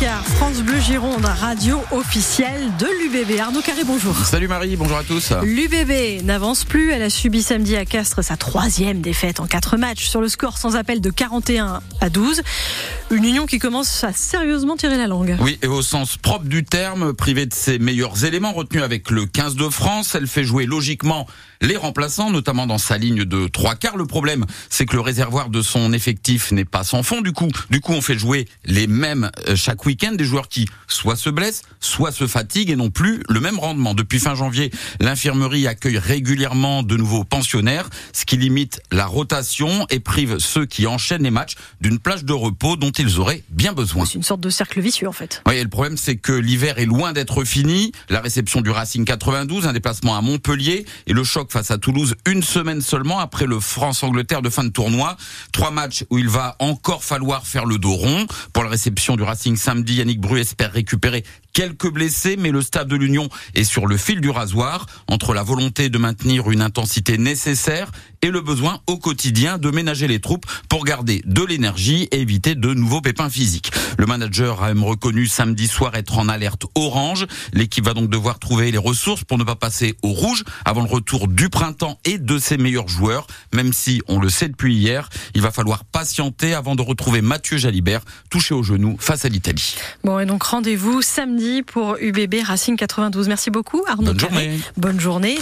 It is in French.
Picard. France Bleu Gironde, radio officielle de l'UBB. Arnaud Carré, bonjour. Salut Marie, bonjour à tous. L'UBB n'avance plus. Elle a subi samedi à Castres sa troisième défaite en quatre matchs sur le score sans appel de 41 à 12. Une union qui commence à sérieusement tirer la langue. Oui, et au sens propre du terme, privée de ses meilleurs éléments retenus avec le 15 de France, elle fait jouer logiquement les remplaçants, notamment dans sa ligne de trois quarts. Le problème, c'est que le réservoir de son effectif n'est pas sans fond. Du coup, du coup, on fait jouer les mêmes euh, chaque week-end, des joueurs qui soit se blessent, soit se fatiguent et n'ont plus le même rendement. Depuis fin janvier, l'infirmerie accueille régulièrement de nouveaux pensionnaires, ce qui limite la rotation et prive ceux qui enchaînent les matchs d'une plage de repos dont ils auraient bien besoin. C'est une sorte de cercle vicieux en fait. Oui, et le problème, c'est que l'hiver est loin d'être fini. La réception du Racing 92, un déplacement à Montpellier et le choc face à Toulouse une semaine seulement après le France-Angleterre de fin de tournoi. Trois matchs où il va encore falloir faire le dos rond. Pour la réception du Racing samedi, Yannick Bru espère récupérer quelques blessés, mais le stade de l'Union est sur le fil du rasoir entre la volonté de maintenir une intensité nécessaire et le besoin au quotidien de ménager les troupes pour garder de l'énergie et éviter de nouveaux pépins physiques. Le manager a même reconnu samedi soir être en alerte orange. L'équipe va donc devoir trouver les ressources pour ne pas passer au rouge avant le retour du printemps et de ses meilleurs joueurs. Même si, on le sait depuis hier, il va falloir patienter avant de retrouver Mathieu Jalibert touché au genou face à l'Italie. Bon, et donc rendez-vous samedi pour UBB Racing 92. Merci beaucoup Arnaud. Bonne journée. Bonne journée.